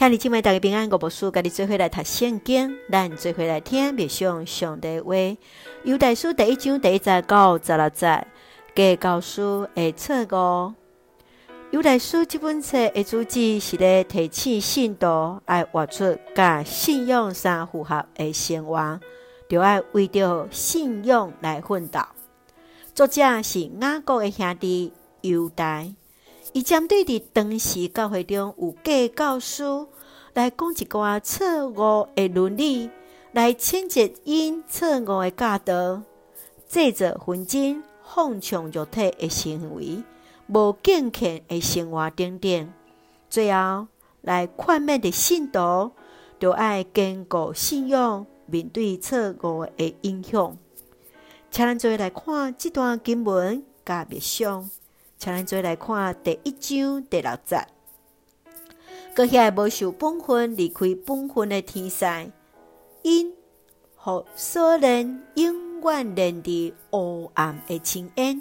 兄弟姊妹大家平安，我无事，家己做伙来读圣经，咱做伙来听默想上帝话。犹太书第一章第一节到十六节，假教师的错误。犹太书这本册的主旨是咧提醒信徒爱活出甲信用相符合的生活，就爱为着信用来奋斗。作者是雅各的兄弟犹大。伊针对伫当时教会中有假教师来讲一寡错误的伦理，来谴责因错误的教导，制造纷争、放纵肉体的行为、无健全的生活等等。最后来劝勉的信徒，就爱坚固信仰，面对错误的影响。请咱做来看这段经文甲默想。请咱做来看第一章第六节，阁遐无受本分离开本分的天使，因互所人永远连伫黑暗的深渊。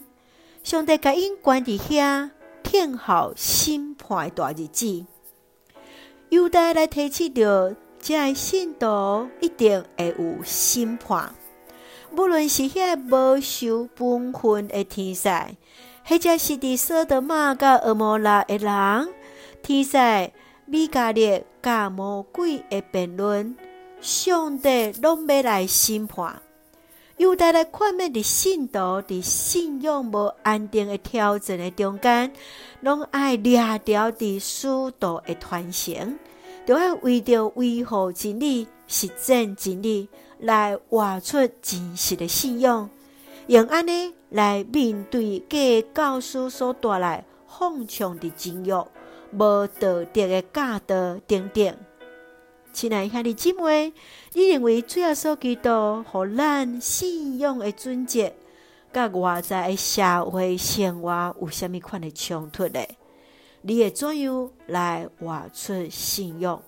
上帝甲因关伫遐，听候审判的大日子。犹大来提起着，这信徒一定会有审判，无论是遐无受本分的天使。或者是伫索德玛甲蛾摩拉的人，天使米迦勒甲魔鬼的辩论，上帝拢要来审判。犹大来劝勉的信徒，伫信仰无安定的挑战的中间，拢爱抓牢伫使徒的传承，就爱为着维护真理、实践真理，来活出真实的信仰。用安尼来面对假教师所带来放纵的情欲、无道德的教导等等。亲爱兄弟姊妹，你认为主耶稣基督互咱信仰的准则，甲外在的社会生活有啥物款的冲突呢？你会怎样来活出信仰？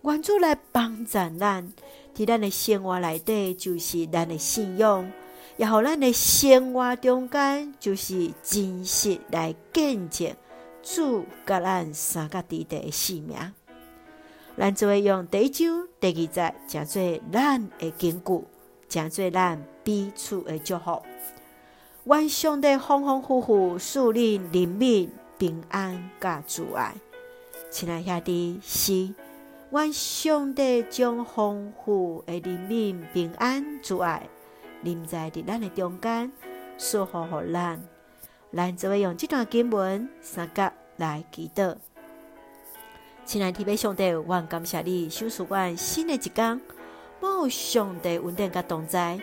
愿主来帮助咱，伫咱的生活内底，就是咱的信仰。也互咱的生活中间，就是真实来见证主甲咱三个弟弟的性命。咱就会用第一章第二节，讲做咱的根据，讲做咱彼此的祝福。愿上帝丰丰富富树立人民平安甲主爱。亲爱兄弟，是愿上帝将丰富的人民平安主爱。临在伫咱的中间，守护护咱。咱就会用这段经文三角来祈祷。亲爱的天父上帝，我感谢你，赏赐我新的一天。望上帝稳定甲同在，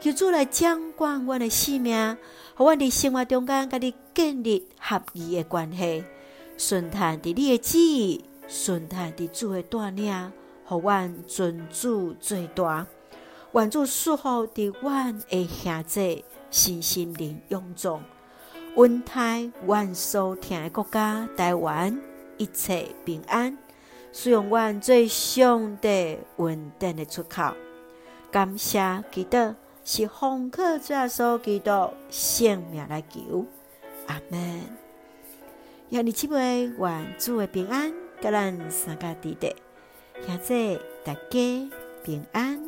求主来掌管我的生命，互我伫生活中间甲你建立合宜的关系，顺畅伫你的旨意，顺畅伫主的带领，互我尊主最大。愿主赐福伫阮的兄弟，身心灵勇壮，稳泰阮所听的国家台湾一切平安，使用阮最上帝稳定的出口。感谢基督是奉靠主耶稣基督性命来求，阿门。愿你姊妹愿主的平安，甲咱三个弟弟，兄弟大家平安。